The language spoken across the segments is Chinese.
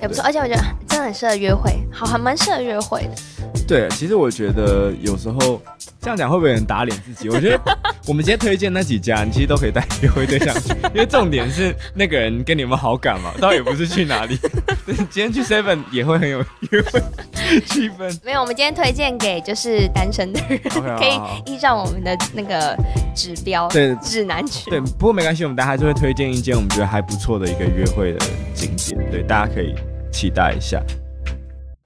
也不错，而且我觉得真的很适合约会，好，还蛮适合约会的。对，其实我觉得有时候这样讲会不会有人打脸自己？我觉得 我们今天推荐那几家，你其实都可以带约会对象去，因为重点是那个人跟你有没有好感嘛，倒也不是去哪里。今天去 Seven 也会很有约会气氛。没有，我们今天推荐给就是单身的人，okay, 可以依照我们的那个指标对指南去。对，不过没关系，我们大家还是会推荐一间我们觉得还不错的一个约会的景点，对，大家可以期待一下。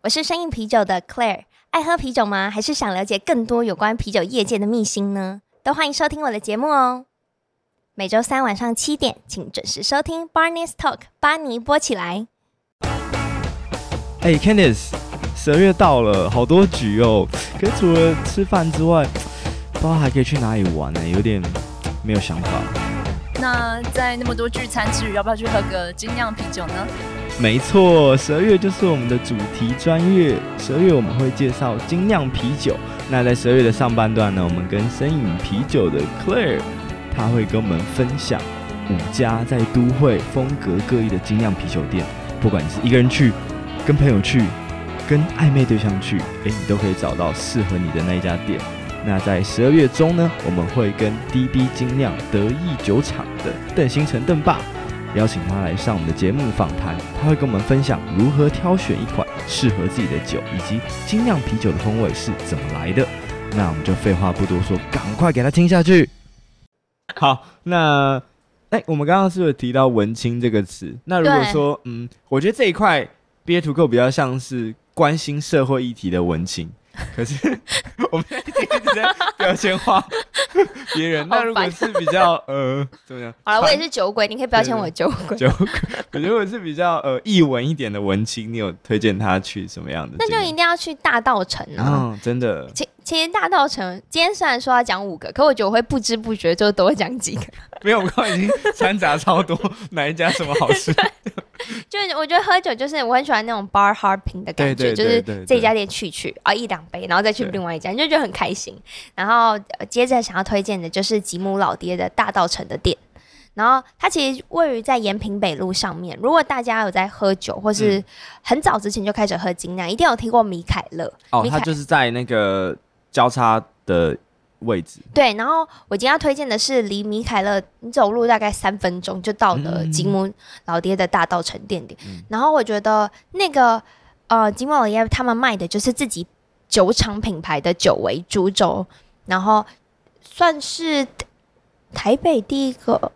我是声饮啤酒的 Claire。爱喝啤酒吗？还是想了解更多有关啤酒业界的秘辛呢？都欢迎收听我的节目哦。每周三晚上七点，请准时收听 Barney's Talk，巴尼播起来。哎、欸、Candice，十二月到了，好多局哦。可是除了吃饭之外，不知道还可以去哪里玩呢？有点没有想法。那在那么多聚餐之余，要不要去喝个精酿啤酒呢？没错，十二月就是我们的主题专月。十二月我们会介绍精酿啤酒。那在十二月的上半段呢，我们跟声饮啤酒的 Claire，他会跟我们分享五家在都会风格各异的精酿啤酒店。不管你是一个人去、跟朋友去、跟暧昧对象去，诶，你都可以找到适合你的那一家店。那在十二月中呢，我们会跟 DB 精酿得意酒厂的邓星辰邓爸。邀请他来上我们的节目访谈，他会跟我们分享如何挑选一款适合自己的酒，以及精酿啤酒的风味是怎么来的。那我们就废话不多说，赶快给他听下去。好，那哎，我们刚刚是不是提到“文青”这个词？那如果说，嗯，我觉得这一块 Beer to Go 比较像是关心社会议题的文青。可是 我们一直在标签化别人，那如果是比较呃怎么样？好了，我也是酒鬼，你可以标签我酒鬼。酒鬼，可如果是比较呃译文一点的文青，你有推荐他去什么样的？那就一定要去大道城啊！嗯，真的。其其实大道城今天虽然说要讲五个，可我觉得我会不知不觉就多讲几个。没有，我刚刚已经掺杂超多，哪一家什么好吃？就是我觉得喝酒就是我很喜欢那种 bar hopping 的感觉，就是这家店去去啊一两杯，然后再去另外一家，你就觉得很开心。然后接着想要推荐的就是吉姆老爹的大稻城的店，然后它其实位于在延平北路上面。如果大家有在喝酒，或是很早之前就开始喝精酿，一定有听过米凯勒哦，它就是在那个交叉的。位置对，然后我今天要推荐的是离米凯勒，你走路大概三分钟就到的吉姆老爹的大稻城店点。嗯、然后我觉得那个呃吉姆老爹他们卖的就是自己酒厂品牌的酒为主轴，然后算是台北第一个，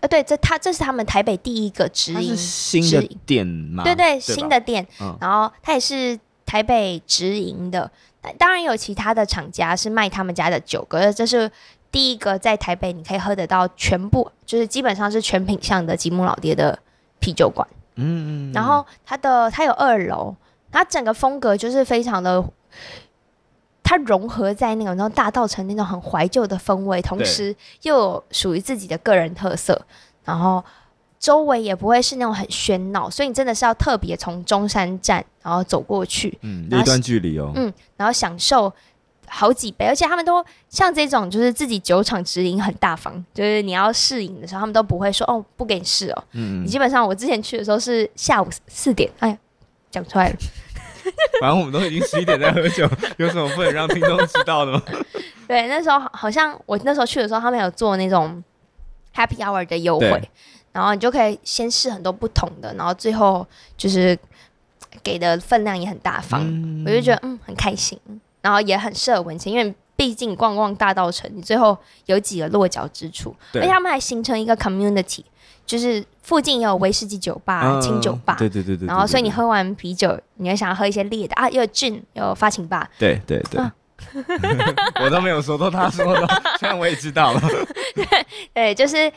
呃对，这他这是他们台北第一个直营新的店嘛？对对，对新的店，嗯、然后它也是台北直营的。当然有其他的厂家是卖他们家的酒，可是这是第一个在台北你可以喝得到全部，就是基本上是全品相的吉姆老爹的啤酒馆。嗯，嗯，然后它的它有二楼，它整个风格就是非常的，它融合在那种然后大稻城那种很怀旧的风味，同时又有属于自己的个人特色，然后。周围也不会是那种很喧闹，所以你真的是要特别从中山站然后走过去，嗯，一段距离哦，嗯，然后享受好几杯，而且他们都像这种就是自己酒厂直营很大方，就是你要试饮的时候，他们都不会说哦不给你试哦，嗯，你基本上我之前去的时候是下午四点，哎呀，讲出来了，反正我们都已经十一点在喝酒，有什么不能让听众知道的吗？对，那时候好像我那时候去的时候，他们有做那种 Happy Hour 的优惠。然后你就可以先试很多不同的，然后最后就是给的分量也很大方，嗯、我就觉得嗯很开心，然后也很适合文青，因为毕竟逛逛大道城，你最后有几个落脚之处，对。而且他们还形成一个 community，就是附近也有威士忌酒吧、清、嗯、酒吧，对对对对，然后所以你喝完啤酒，你会想要喝一些烈的啊，又有 gin，有发情吧，对对对，啊、我都没有说，都他说的，虽然我也知道了，对对，就是。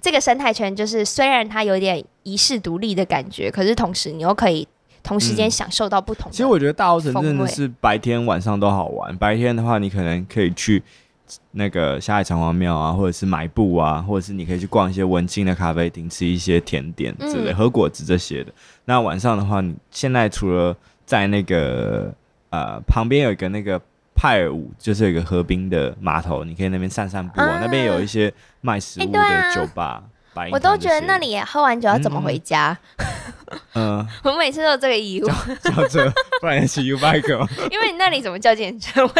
这个生态圈就是，虽然它有点遗世独立的感觉，可是同时你又可以同时间享受到不同。其实我觉得大澳城真的是白天晚上都好玩。白天的话，你可能可以去那个下海城隍庙啊，或者是买布啊，或者是你可以去逛一些文青的咖啡厅，吃一些甜点之类、和、嗯、果子这些的。那晚上的话，你现在除了在那个呃旁边有一个那个。派尔武就是有一个河滨的码头，你可以那边散散步啊。那边有一些卖食物的酒吧，我都觉得那里喝完酒要怎么回家？嗯，我每次都有这个疑问，叫车，不然骑 U bike 吗？因为你那里怎么叫计程车？我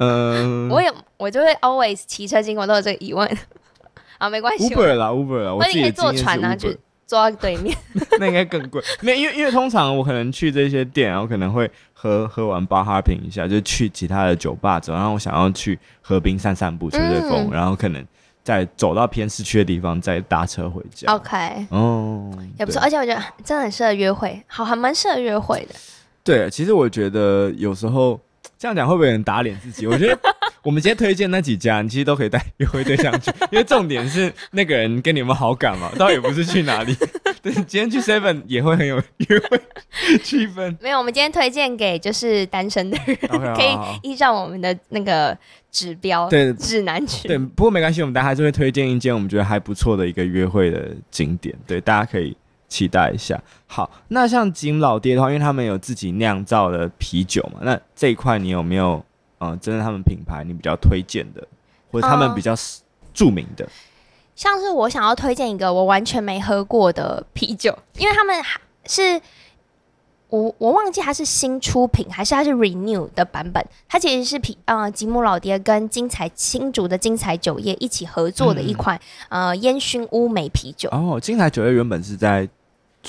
嗯，我也我就会 always 骑车经过都有这个疑问。啊，没关系，Uber 啦，Uber 啦，我自己可以坐船啊，就坐到对面，那应该更贵。没，因为因为通常我可能去这些店，然后可能会喝喝完巴哈品一下，就去其他的酒吧走，然后我想要去河滨散散步、吹吹风，嗯、然后可能再走到偏市区的地方，再搭车回家。OK，哦，也不错，而且我觉得真的很适合约会，好，还蛮适合约会的。对，其实我觉得有时候这样讲会不会很打脸自己？我觉得。我们今天推荐那几家，你其实都可以带约会对象去，因为重点是那个人跟你有没有好感嘛，倒也不是去哪里。对，今天去 Seven 也会很有约会气氛。没有，我们今天推荐给就是单身的人，okay, 可以依照我们的那个指标，对指南去。对，不过没关系，我们大家还是会推荐一间我们觉得还不错的一个约会的景点，对，大家可以期待一下。好，那像景老爹的话，因为他们有自己酿造的啤酒嘛，那这一块你有没有？嗯，真的，他们品牌你比较推荐的，或者他们比较著名的，嗯、像是我想要推荐一个我完全没喝过的啤酒，因为他们还是我我忘记它是新出品还是它是 renew 的版本，它其实是啤呃吉姆老爹跟精彩新竹的精彩酒业一起合作的一款、嗯、呃烟熏乌梅啤酒。哦，精彩酒业原本是在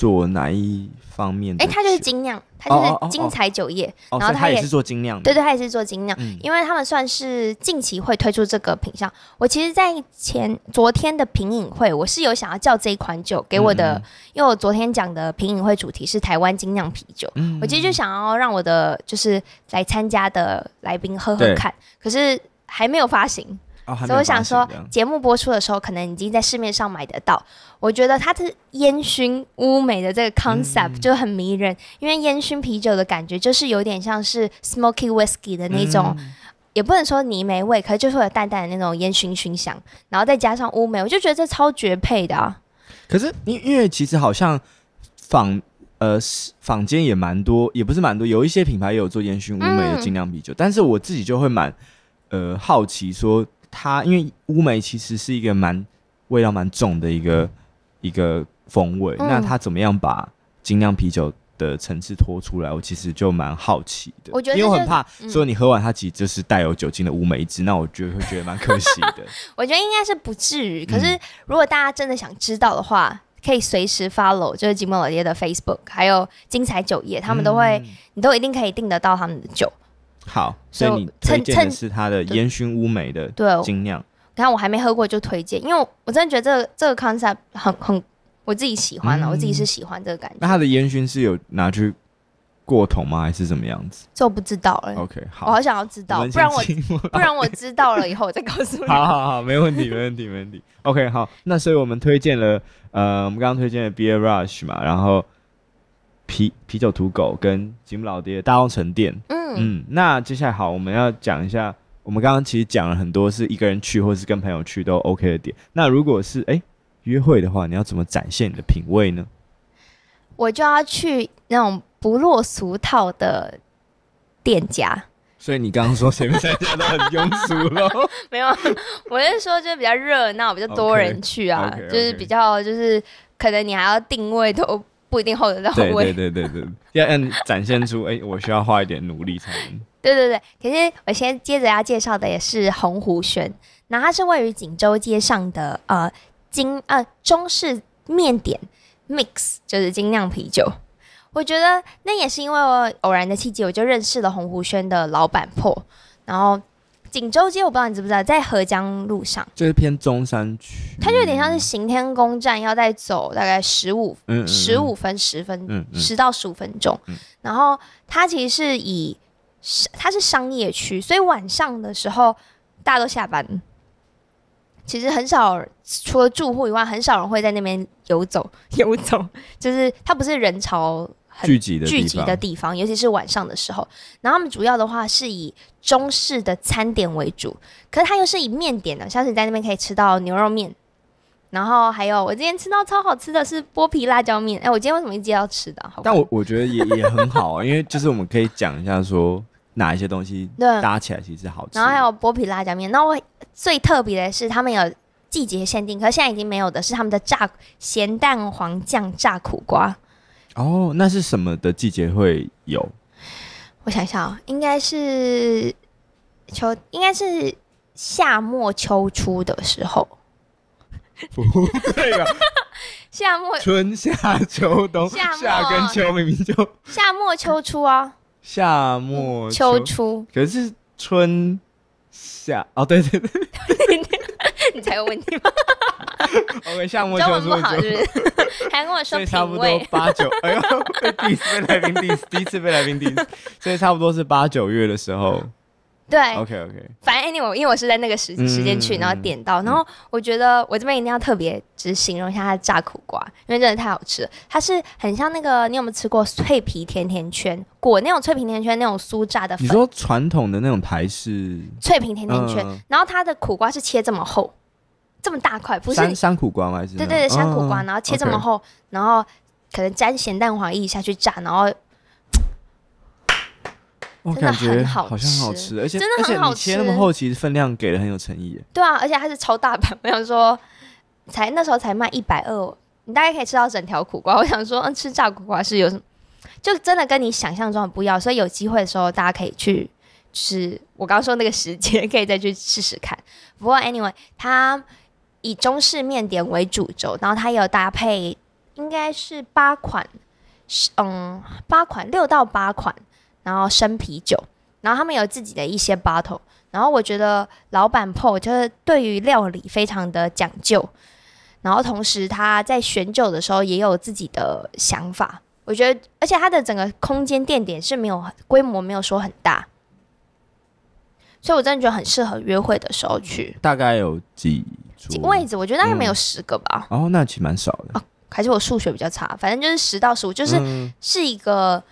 做哪一方面的？哎、欸，它就是精酿。它就是精彩酒业，哦哦哦哦，然后它也，也是做精酿的，对对，它也是做精酿，嗯，因为他们算是近期会推出这个品项。我其实，在前昨天的品饮会，我是有想要叫这一款酒给我的，嗯、因为我昨天讲的品饮会主题是台湾精酿啤酒，嗯，我其实就想要让我的就是来参加的来宾喝喝看，可是还没有发行。哦、所以我想说，节目播出的时候，可能已经在市面上买得到。我觉得它的烟熏乌梅的这个 concept 就很迷人，嗯、因为烟熏啤酒的感觉就是有点像是 smoky whiskey 的那种，嗯、也不能说泥煤味，可是就是会有淡淡的那种烟熏熏香，然后再加上乌梅，我就觉得这超绝配的啊。可是因因为其实好像坊呃坊间也蛮多，也不是蛮多，有一些品牌也有做烟熏乌梅的精酿啤酒，嗯、但是我自己就会蛮呃好奇说。它因为乌梅其实是一个蛮味道蛮重的一个一个风味，嗯、那它怎么样把精酿啤酒的层次拖出来？我其实就蛮好奇的。我觉得因为我很怕说你喝完它其实就是带有酒精的乌梅汁，嗯、那我觉得会觉得蛮可惜的。我觉得应该是不至于，可是如果大家真的想知道的话，嗯、可以随时 follow 就是吉姆老爹的 Facebook，还有精彩酒业，他们都会，嗯、你都一定可以订得到他们的酒。好，所以你推荐的是它的烟熏乌梅的精酿。你看我还没喝过就推荐，因为我真的觉得这个这个 concept 很很我自己喜欢了，嗯、我自己是喜欢这个感觉。那它的烟熏是有拿去过桶吗？还是怎么样子？这我不知道了。OK，好，我好想要知道，不然我 不然我知道了以后我再告诉你。好好好，没问题，没问题，没问题。OK，好，那所以我们推荐了呃，我们刚刚推荐了 Beer Rush 嘛，然后啤啤酒土狗跟吉姆老爹大稻城店。嗯嗯，那接下来好，我们要讲一下，我们刚刚其实讲了很多是一个人去或是跟朋友去都 OK 的点。那如果是哎、欸、约会的话，你要怎么展现你的品味呢？我就要去那种不落俗套的店家。所以你刚刚说前面三家都很庸俗喽？没有，我是说就是比较热闹，比较多人去啊，okay, okay, okay. 就是比较就是可能你还要定位都。不一定 hold 得到位，对对对对对，要让展现出哎、欸，我需要花一点努力才能。对对对，可是我先接着要介绍的也是洪湖轩，那它是位于锦州街上的呃精呃中式面点 mix，就是精酿啤酒。我觉得那也是因为我偶然的契机，我就认识了洪湖轩的老板破，然后。锦州街，我不知道你知不知道，在合江路上，就是偏中山区，它就有点像是行天宫站，要再走大概十五十五分十分十、到十五分钟。嗯、然后它其实是以它是商业区，所以晚上的时候大家都下班，其实很少除了住户以外，很少人会在那边游走。游走，就是它不是人潮。聚集的聚集的地方，尤其是晚上的时候。然后他们主要的话是以中式的餐点为主，可是它又是以面点的，像是你在那边可以吃到牛肉面，然后还有我今天吃到超好吃的是剥皮辣椒面。哎、欸，我今天为什么一直要吃的？好但我我觉得也 也很好啊，因为就是我们可以讲一下说哪一些东西搭起来其实好吃。然后还有剥皮辣椒面。那我最特别的是他们有季节限定，可是现在已经没有的是他们的炸咸蛋黄酱炸苦瓜。哦，那是什么的季节会有？我想想，应该是秋，应该是夏末秋初的时候。不对吧？夏末春夏秋冬，夏夏跟秋明明就夏末秋初啊。夏末秋初，可是春夏哦，对对对，你才有问题吗 秋初 不好是不是？还跟我说差不多八九，哎呦，第一次被来宾 diss，第一次被来宾 diss，所以差不多是八九月的时候。对，OK OK，反正 anyway，因为我是在那个时时间去，然后点到，然后我觉得我这边一定要特别只形容一下它的炸苦瓜，因为真的太好吃了。它是很像那个，你有没有吃过脆皮甜甜圈？裹那种脆皮甜甜圈那种酥炸的粉？你说传统的那种台式脆皮甜甜圈，然后它的苦瓜是切这么厚，这么大块，不是山山苦瓜吗？还是对对对，山苦瓜，然后切这么厚，然后可能沾咸蛋黄液下去炸，然后。我感觉好像很好吃，而且真的很好吃。切那么厚，其实分量给的很有诚意。对啊，而且它是超大盘，我想说，才那时候才卖一百二，你大概可以吃到整条苦瓜。我想说，嗯，吃炸苦瓜是有什么，就真的跟你想象中的不一样。所以有机会的时候，大家可以去，吃我刚刚说那个时间，可以再去试试看。不过 anyway，它以中式面点为主轴，然后它有搭配，应该是八款，嗯，八款六到八款。然后生啤酒，然后他们有自己的一些 bottle，然后我觉得老板 p 就是对于料理非常的讲究，然后同时他在选酒的时候也有自己的想法，我觉得，而且他的整个空间店点是没有规模，没有说很大，所以我真的觉得很适合约会的时候去。大概有几几位置？我觉得大概没有十个吧。嗯、哦，那其实蛮少的。哦，还是我数学比较差，反正就是十到十五，就是、嗯、是一个。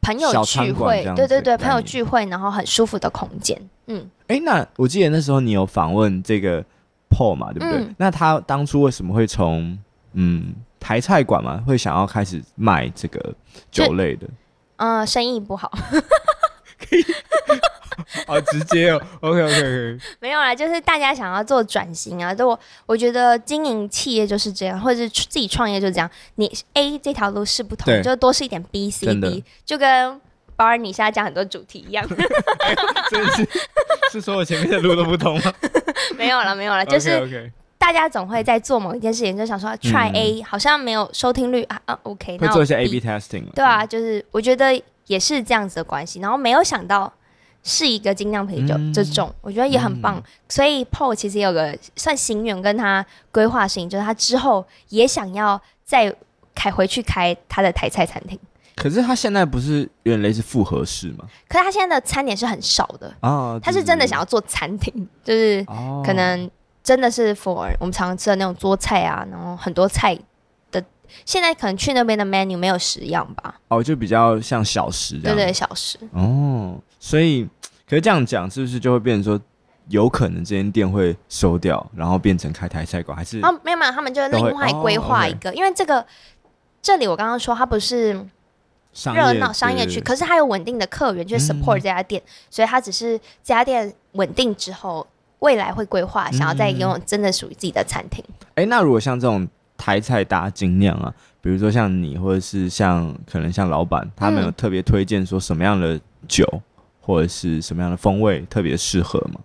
朋友聚会，对对对，朋友聚会，然后很舒服的空间。嗯，哎、欸，那我记得那时候你有访问这个 Paul 嘛，对不对？嗯、那他当初为什么会从嗯台菜馆嘛，会想要开始卖这个酒类的？嗯、呃，生意不好。好直接哦，OK OK OK，没有啦，就是大家想要做转型啊，都我我觉得经营企业就是这样，或者是自己创业就是这样，你 A 这条路是不同，就多试一点 B C D，就跟保尔你现在讲很多主题一样，是是说我前面的路都不同吗？没有了没有了，就是大家总会在做某一件事情，就想说 try A，好像没有收听率啊啊 OK，会做一些 A B testing，对啊，就是我觉得也是这样子的关系，然后没有想到。是一个精酿啤酒，这种、嗯、我觉得也很棒，嗯、所以 Paul 其实也有个算心愿跟他规划性，就是他之后也想要再开回去开他的台菜餐厅。可是他现在不是有点类似复合式吗？可是他现在的餐点是很少的啊，他是真的想要做餐厅，就是可能真的是 for 我们常常吃的那种桌菜啊，然后很多菜的，现在可能去那边的 menu 没有十样吧？哦，就比较像小时这样，对，对对，小时哦，所以。可是这样讲，是不是就会变成说，有可能这间店会收掉，然后变成开台菜馆？还是？哦，没有没有，他们就另外规划一个，因为这个这里我刚刚说它不是热闹商业区，可是它有稳定的客源，就是 support 这家店，嗯、所以它只是这家店稳定之后，未来会规划想要再拥有真的属于自己的餐厅。哎、那如果像这种台菜搭精酿啊，比如说像你，或者是像可能像老板，他们有特别推荐说什么样的酒？嗯或者是什么样的风味特别适合吗？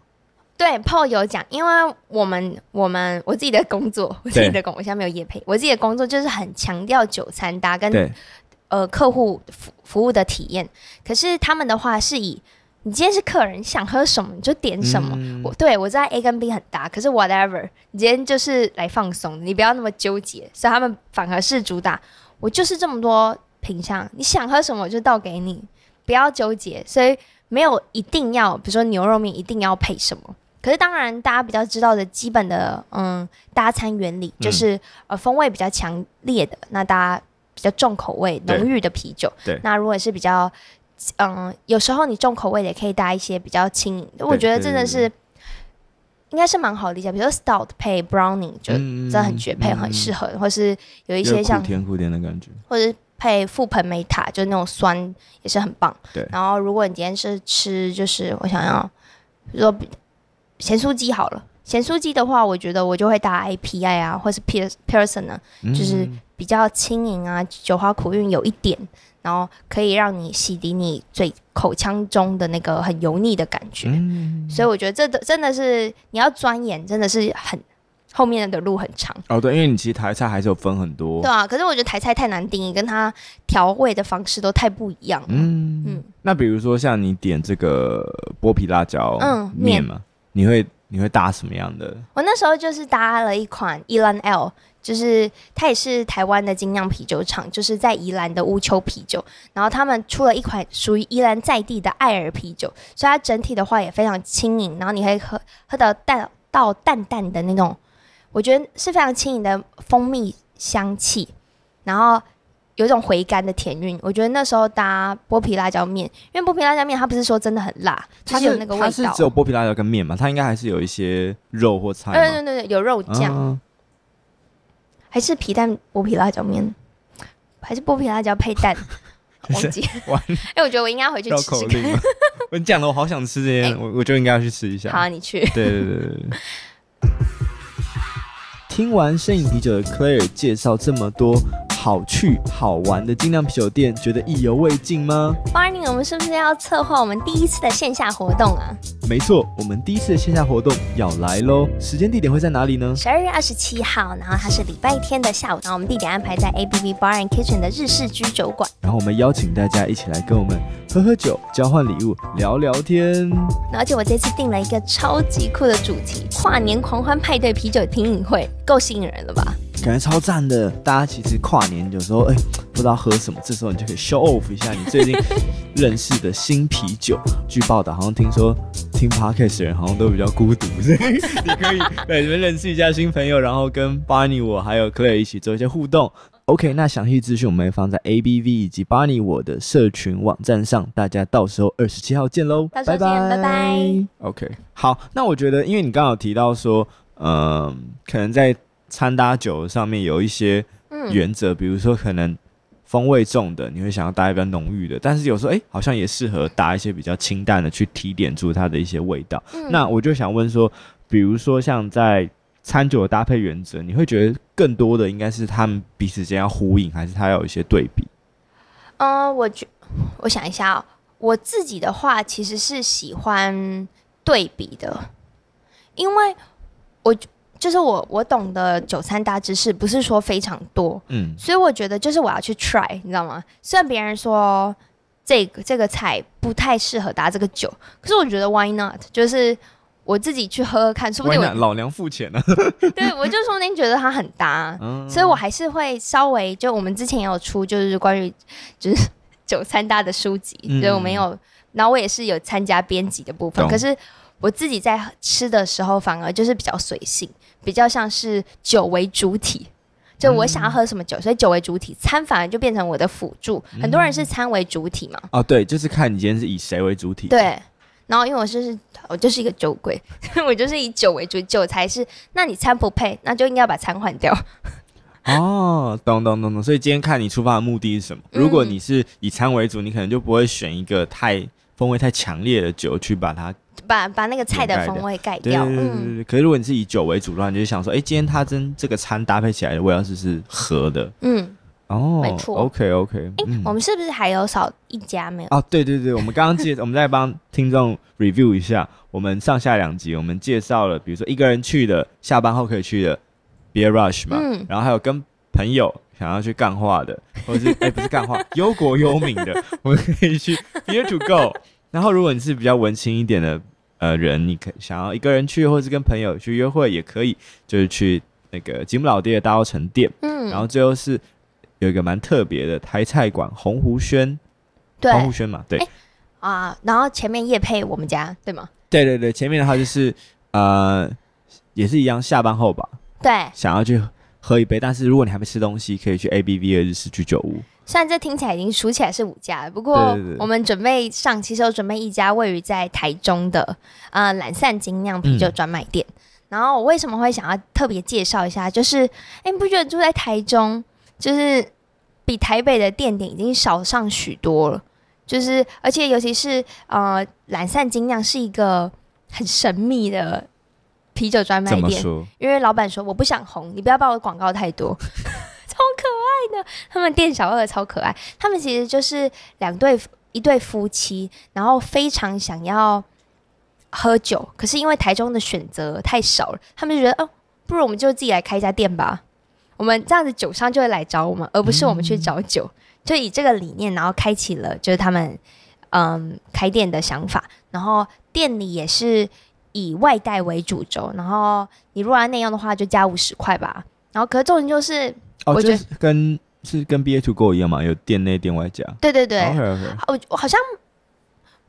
对，Paul 有讲，因为我们我们我自己的工作，我自己的工，我现在没有业配，我自己的工作就是很强调酒餐搭跟呃客户服服务的体验。可是他们的话是以你今天是客人想喝什么你就点什么。嗯、我对我知道 A 跟 B 很搭，可是 whatever，你今天就是来放松，你不要那么纠结。所以他们反而是主打，我就是这么多品相，你想喝什么我就倒给你，不要纠结。所以。没有一定要，比如说牛肉面一定要配什么。可是当然，大家比较知道的基本的，嗯，搭餐原理就是，嗯、呃，风味比较强烈的，那大家比较重口味、浓郁的啤酒。对。那如果是比较，嗯，有时候你重口味的也可以搭一些比较轻盈的。我觉得真的是，应该是蛮好理解。比如说 Stout 配 Browning 就真的很绝配，嗯、很适合。或是有一些像甜苦甜的感觉，或者。配覆盆梅塔，就是那种酸也是很棒。对。然后，如果你今天是吃，就是我想要，比如说咸酥鸡好了，咸酥鸡的话，我觉得我就会搭 IPI 啊，或是 Pilsner 呢，就是比较轻盈啊，酒花苦韵有一点，然后可以让你洗涤你嘴口腔中的那个很油腻的感觉。嗯、所以我觉得这的真的是你要钻研，真的是很后面的路很长。哦，对，因为你其实台菜还是有分很多。对啊，可是我觉得台菜太难定义，跟它调味的方式都太不一样了。嗯嗯。那比如说像你点这个剥皮辣椒嗯面嘛，你会？你会搭什么样的？我那时候就是搭了一款 Elan L，就是它也是台湾的精酿啤酒厂，就是在宜兰的乌丘啤酒。然后他们出了一款属于宜兰在地的艾尔啤酒，所以它整体的话也非常轻盈，然后你可以喝喝到淡到淡淡的那种，我觉得是非常轻盈的蜂蜜香气，然后。有一种回甘的甜韵，我觉得那时候搭剥皮辣椒面，因为剥皮辣椒面它不是说真的很辣，它是有那个味道。它是只有剥皮辣椒跟面嘛？它应该还是有一些肉或菜。对对对对，有肉酱，啊、还是皮蛋剥皮辣椒面，还是剥皮辣椒配蛋？忘记。哎、欸，我觉得我应该回去吃吃看。我讲了我好想吃这些，欸、我我就应该要去吃一下。好、啊，你去。对对对对。听完摄影啤酒的 Claire 介绍这么多。好去好玩的精酿啤酒店，觉得意犹未尽吗？Barney，我们是不是要策划我们第一次的线下活动啊？没错，我们第一次的线下活动要来喽！时间地点会在哪里呢？十二月二十七号，然后它是礼拜天的下午，然后我们地点安排在 ABV Bar and Kitchen 的日式居酒馆。然后我们邀请大家一起来跟我们喝喝酒、交换礼物、聊聊天。而且我这次定了一个超级酷的主题——跨年狂欢派对啤酒品饮会，够吸引人了吧？感觉超赞的，大家其实跨年有时候哎、欸、不知道喝什么，这时候你就可以 show off 一下你最近认识的新啤酒。据报道，好像听说听 podcast 的人好像都比较孤独，所以 你可以对你们认识一下新朋友，然后跟 Barney 我还有 Claire 一起做一些互动。OK，那详细资讯我们会放在 ABV 以及 Barney 我的社群网站上，大家到时候二十七号见喽，拜拜拜拜。OK，好，那我觉得因为你刚刚有提到说，嗯、呃，可能在餐搭酒上面有一些原则，嗯、比如说可能风味重的，你会想要搭一个比较浓郁的，但是有时候哎、欸，好像也适合搭一些比较清淡的，去提点出它的一些味道。嗯、那我就想问说，比如说像在餐酒的搭配原则，你会觉得更多的应该是他们彼此间要呼应，还是它要有一些对比？嗯、呃，我觉我想一下哦，我自己的话其实是喜欢对比的，因为我。就是我我懂的酒餐搭知识不是说非常多，嗯，所以我觉得就是我要去 try，你知道吗？虽然别人说这个这个菜不太适合搭这个酒，可是我觉得 why not？就是我自己去喝喝看，说不定我老娘付钱呢。对，我就说您觉得它很搭，嗯，所以我还是会稍微就我们之前也有出就是关于就是 酒餐搭的书籍，嗯，所以我没有，然后我也是有参加编辑的部分，可是我自己在吃的时候反而就是比较随性。比较像是酒为主体，就我想要喝什么酒，嗯、所以酒为主体，餐反而就变成我的辅助。嗯、很多人是餐为主体嘛？哦，对，就是看你今天是以谁为主体。对，然后因为我是我就是一个酒鬼，我就是以酒为主，酒才是。那你餐不配，那就应该要把餐换掉。哦，懂懂懂懂。所以今天看你出发的目的是什么？如果你是以餐为主，你可能就不会选一个太风味太强烈的酒去把它。把把那个菜的风味盖掉。对对对对。嗯、可是如果你是以酒为主的话，你就想说，哎、欸，今天它跟这个餐搭配起来的味道是是合的。嗯。哦。没错。OK OK。我们是不是还有少一家没有？哦，对对对，我们刚刚介，我们再帮听众 review 一下，我们上下两集我们介绍了，比如说一个人去的，下班后可以去的 Beer Rush 嘛，嗯、然后还有跟朋友想要去干话的，或者是哎、欸、不是干话，忧国忧民的，我们可以去 Beer to Go。然后如果你是比较文青一点的。呃，人你可想要一个人去，或者是跟朋友去约会也可以，就是去那个吉姆老爹的大稻埕店。嗯，然后最后是有一个蛮特别的台菜馆鸿湖轩，对，鸿湖轩嘛，对啊。然后前面叶配我们家，对吗？对对对，前面的话就是呃，也是一样，下班后吧，对，想要去喝一杯，但是如果你还没吃东西，可以去 ABV 的日式居酒屋。虽然这听起来已经数起来是五家了，不过我们准备上，其实有准备一家位于在台中的呃懒散精酿啤酒专卖店。嗯、然后我为什么会想要特别介绍一下？就是哎，你不觉得住在台中，就是比台北的店点已经少上许多了？就是而且尤其是呃懒散精酿是一个很神秘的啤酒专卖店，因为老板说我不想红，你不要把我广告太多，的。他们店小二超可爱，他们其实就是两对一对夫妻，然后非常想要喝酒，可是因为台中的选择太少了，他们就觉得哦，不如我们就自己来开一家店吧。我们这样子酒商就会来找我们，而不是我们去找酒。嗯、就以这个理念，然后开启了就是他们嗯开店的想法，然后店里也是。以外带为主轴，然后你如果要内用的话，就加五十块吧。然后可是重点就是，我觉得、哦、跟是跟 BA to Go 一样嘛，有店内店外加。对对对，okay, okay. 我我好像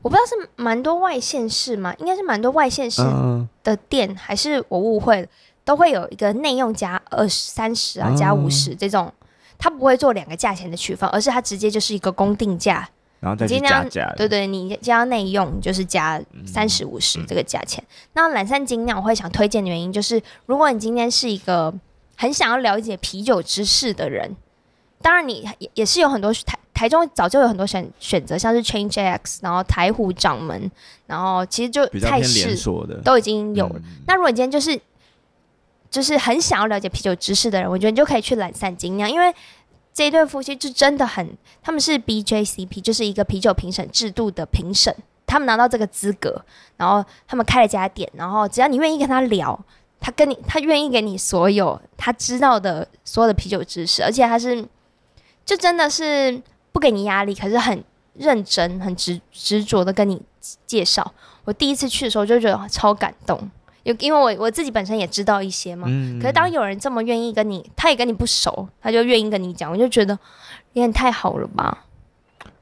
我不知道是蛮多外县市嘛，应该是蛮多外县市的店，嗯、还是我误会了，都会有一个内用加二十三十啊，加五十这种，他不会做两个价钱的区分，而是他直接就是一个公定价。然后再去加价，对对，你加内用就是加三十五十这个价钱。嗯嗯、那懒散精酿我会想推荐的原因就是，如果你今天是一个很想要了解啤酒知识的人，当然你也也是有很多台台中早就有很多选选择，像是 Change X，然后台虎掌门，然后其实就菜市都已经有。嗯、那如果你今天就是就是很想要了解啤酒知识的人，我觉得你就可以去懒散精酿，因为。这一对夫妻就真的很，他们是 BJCP，就是一个啤酒评审制度的评审，他们拿到这个资格，然后他们开了家店，然后只要你愿意跟他聊，他跟你，他愿意给你所有他知道的所有的啤酒知识，而且他是，就真的是不给你压力，可是很认真、很执执着的跟你介绍。我第一次去的时候就觉得超感动。有，因为我我自己本身也知道一些嘛，嗯、可是当有人这么愿意跟你，他也跟你不熟，他就愿意跟你讲，我就觉得有点太好了吧。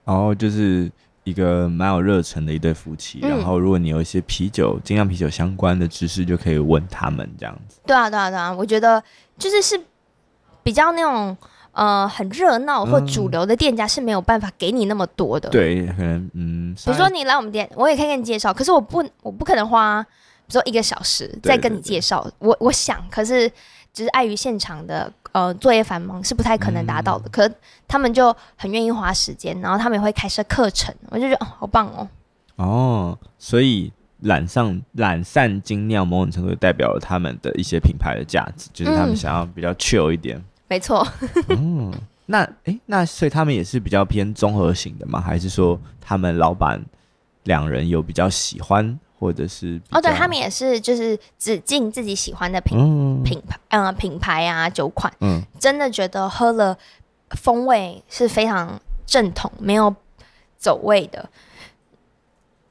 然后就是一个蛮有热忱的一对夫妻，嗯、然后如果你有一些啤酒、精酿啤酒相关的知识，就可以问他们这样子。对啊，对啊，对啊，我觉得就是是比较那种呃很热闹或主流的店家是没有办法给你那么多的。对，可能嗯，比如说你来我们店，我也可以给你介绍，可是我不我不可能花。比如说一个小时再跟你介绍，对对对，我我想，可是只是碍于现场的呃作业繁忙，是不太可能达到的。嗯、可是他们就很愿意花时间，然后他们也会开设课程，我就觉得哦，好棒哦。哦，所以懒上懒散精酿某种程度代表了他们的一些品牌的价值，就是他们想要比较 chill 一点。嗯、没错。嗯，那哎，那所以他们也是比较偏综合型的吗？还是说他们老板两人有比较喜欢？或者是哦，对他们也是，就是只进自己喜欢的品、嗯、品牌，嗯、呃，品牌啊，酒款，嗯，真的觉得喝了风味是非常正统，没有走味的，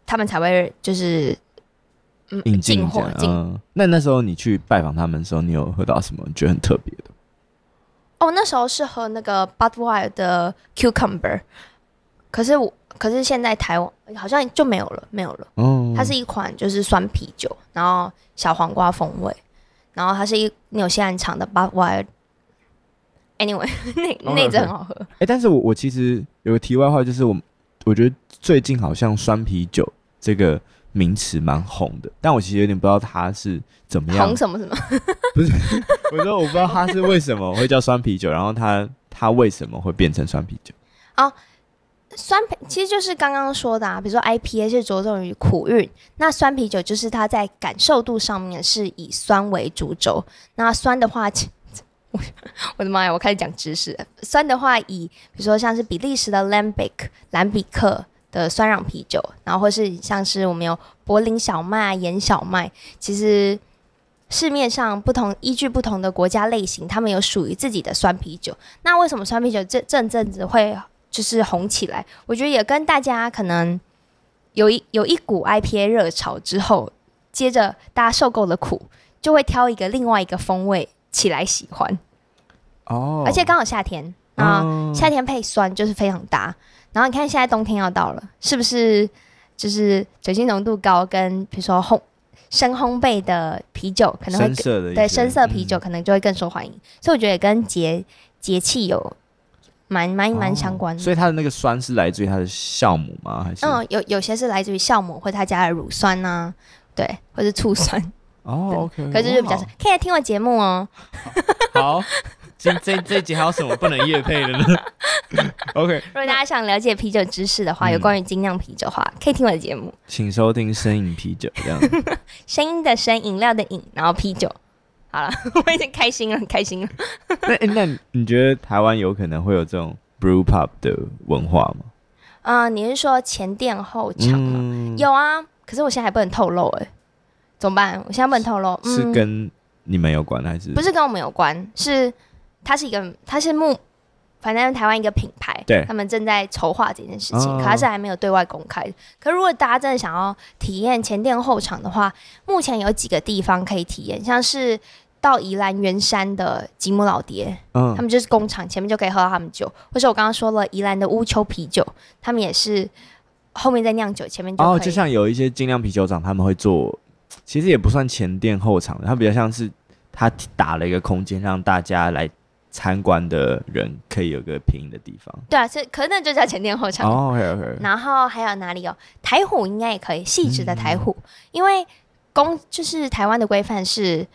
他们才会就是嗯进货进。嗯，那那时候你去拜访他们的时候，你有喝到什么你觉得很特别的？哦，那时候是喝那个 Budweiser 的 Cucumber，可是我。可是现在台湾好像就没有了，没有了。哦，它是一款就是酸啤酒，然后小黄瓜风味，然后它是一纽西兰厂的 Budweiser。Anyway，那那支很好喝。哎、欸，但是我我其实有个题外话，就是我我觉得最近好像酸啤酒这个名词蛮红的，但我其实有点不知道它是怎么样。红什么什么？不是，我说我不知道它是为什么会叫酸啤酒，然后它它为什么会变成酸啤酒？哦。酸啤其实就是刚刚说的啊，比如说 IPA 是着重于苦韵，那酸啤酒就是它在感受度上面是以酸为主轴。那酸的话，我 我的妈呀，我开始讲知识。酸的话，以比如说像是比利时的 Lambic 兰比克的酸壤啤酒，然后或是像是我们有柏林小麦、盐小麦，其实市面上不同依据不同的国家类型，他们有属于自己的酸啤酒。那为什么酸啤酒这这阵子会？就是红起来，我觉得也跟大家可能有一有一股 IPA 热潮之后，接着大家受够了苦，就会挑一个另外一个风味起来喜欢。哦，而且刚好夏天啊，夏天配酸就是非常搭。然后你看现在冬天要到了，是不是？就是酒精浓度高，跟比如说烘深烘焙的啤酒可能会对深色啤酒可能就会更受欢迎。嗯、所以我觉得也跟节节气有。蛮蛮蛮相关的，所以它的那个酸是来自于它的酵母吗？还是嗯，有有些是来自于酵母，或者它加的乳酸呐、啊，对，或者醋酸。哦，OK，可是就比较少。可以来听我节目哦。好，这这这集还有什么不能夜配的呢？OK，如果大家想了解啤酒知识的话，有关于精酿啤酒的话，可以听我的节目，请收听声饮啤酒这样。声音的声，饮料的饮，然后啤酒。好了，我已经开心了，很开心了。那那你觉得台湾有可能会有这种 brew pub 的文化吗？啊、呃，你是说前店后厂吗？嗯、有啊，可是我现在还不能透露哎，怎么办？我现在不能透露。是，是跟你们有关还是？不是跟我们有关，是它是一个，它是木，反正台湾一个品牌，对，他们正在筹划这件事情，哦、可它是还没有对外公开。可如果大家真的想要体验前店后厂的话，目前有几个地方可以体验，像是。到宜兰员山的吉姆老爹，嗯，他们就是工厂前面就可以喝到他们酒。或是我刚刚说了，宜兰的乌丘啤酒，他们也是后面在酿酒，前面就哦，就像有一些精酿啤酒厂，他们会做，其实也不算前店后厂，它比较像是他打了一个空间，让大家来参观的人可以有个平的地方。对啊，这可能就叫前店后厂。哦，OK OK。然后还有哪里有？台虎应该也可以，细致的台虎，嗯、因为公就是台湾的规范是。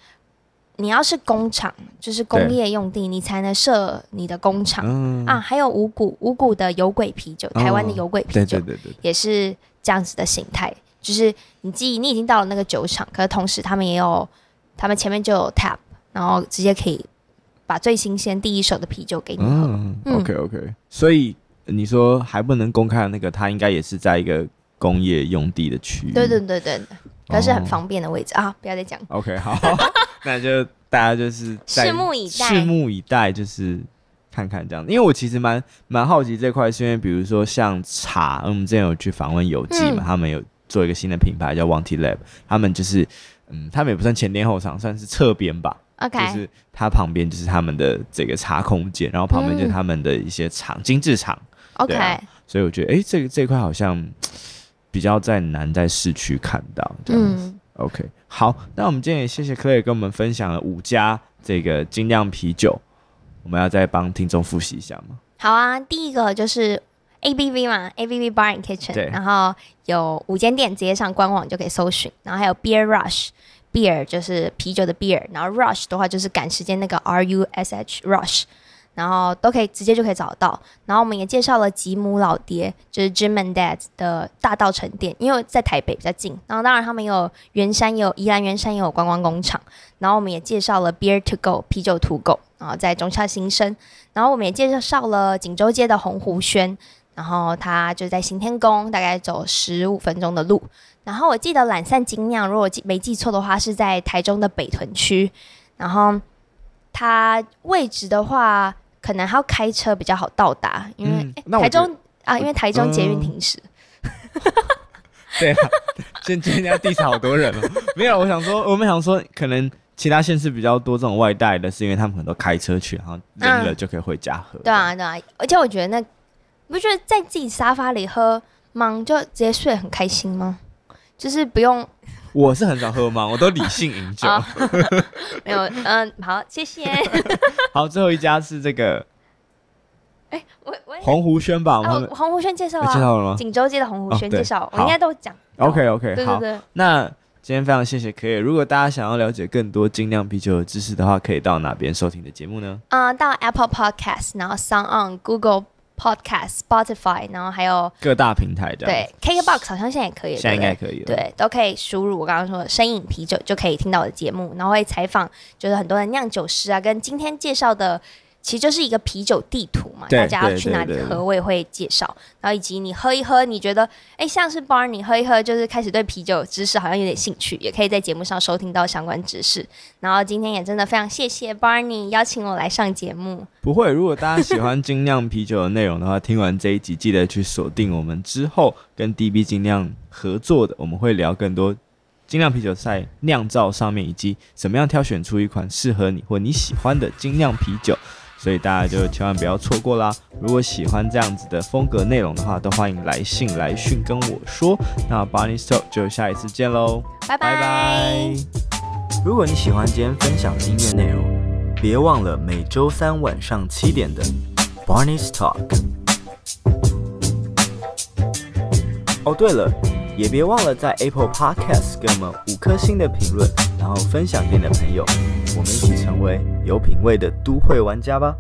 你要是工厂，就是工业用地，你才能设你的工厂、嗯、啊。还有五谷五谷的有鬼啤酒，台湾的有鬼啤酒对对对，也是这样子的形态。就是你既你已经到了那个酒厂，可是同时他们也有，他们前面就有 tap，然后直接可以把最新鲜第一手的啤酒给你喝。嗯嗯、OK OK，所以你说还不能公开的那个，它应该也是在一个工业用地的区域。对对对对，可是很方便的位置、哦、啊！不要再讲。OK，好。那就大家就是拭目以待，拭目以待，就是看看这样。因为我其实蛮蛮好奇这块，是因为比如说像茶，我们之前有去访问有机嘛，嗯、他们有做一个新的品牌叫 Wanty Lab，他们就是嗯，他们也不算前店后厂，算是侧边吧。OK，就是它旁边就是他们的这个茶空间，然后旁边就是他们的一些厂、嗯、精致厂。OK，、啊、所以我觉得哎、欸，这个这块好像比较在难在市区看到这样子。嗯 OK，好，那我们今天也谢谢 Claire 跟我们分享了五家这个精酿啤酒，我们要再帮听众复习一下吗？好啊，第一个就是 ABV 嘛，ABV Bar and Kitchen，然后有五间店，直接上官网就可以搜寻，然后还有 Beer Rush，Beer 就是啤酒的 Beer，然后 Rush 的话就是赶时间那个 R U S H Rush。然后都可以直接就可以找到。然后我们也介绍了吉姆老爹，就是 Jim and Dad 的大道城店，因为在台北比较近。然后当然他们有圆山，有宜兰圆山，也有观光工厂。然后我们也介绍了 Beer to Go 啤酒 to Go，然后在忠孝新生。然后我们也介绍了锦州街的鸿湖轩，然后它就在行天宫，大概走十五分钟的路。然后我记得懒散精酿，如果记没记错的话，是在台中的北屯区。然后它位置的话。可能还要开车比较好到达，因为、台中啊，因为台中捷运停驶。嗯、对啊，今今天地上好多人哦。没有，我想说，我们想说，可能其他县市比较多这种外带的，是因为他们很多开车去，然后扔了就可以回家喝。嗯、对啊，对啊，而且我觉得那，不觉得在自己沙发里喝，忙就直接睡很开心吗？就是不用。我是很少喝吗？我都理性饮酒。没有，嗯，好，谢谢。好，最后一家是这个，哎，我我洪湖轩吧，我们洪湖轩介绍啊，介绍了吗？锦州街的洪湖轩介绍，我应该都讲。OK OK，好，那今天非常谢谢 Claire。如果大家想要了解更多精酿啤酒的知识的话，可以到哪边收听的节目呢？啊，到 Apple Podcast，然后 Sound On Google。Podcast、Spotify，然后还有各大平台的，对，KKBOX 好像现在也可以，现在应该可以了，对，都可以输入我刚刚说的声饮啤酒就可以听到我的节目，然后会采访就是很多的酿酒师啊，跟今天介绍的。其实就是一个啤酒地图嘛，大家要去哪里喝，我也会介绍。然后以及你喝一喝，你觉得哎，像是 Barney 喝一喝，就是开始对啤酒知识好像有点兴趣，也可以在节目上收听到相关知识。然后今天也真的非常谢谢 Barney 邀请我来上节目。不会，如果大家喜欢精酿啤酒的内容的话，听完这一集记得去锁定我们之后跟 DB 精酿合作的，我们会聊更多精酿啤酒在酿造上面，以及怎么样挑选出一款适合你或你喜欢的精酿啤酒。所以大家就千万不要错过啦！如果喜欢这样子的风格内容的话，都欢迎来信来讯跟我说。那 Barney Talk 就下一次见喽，拜拜！如果你喜欢今天分享的音乐内容，别忘了每周三晚上七点的 Barney Talk。哦，对了，也别忘了在 Apple Podcast 给我们五颗星的评论，然后分享给你的朋友。我们一起成为有品味的都会玩家吧。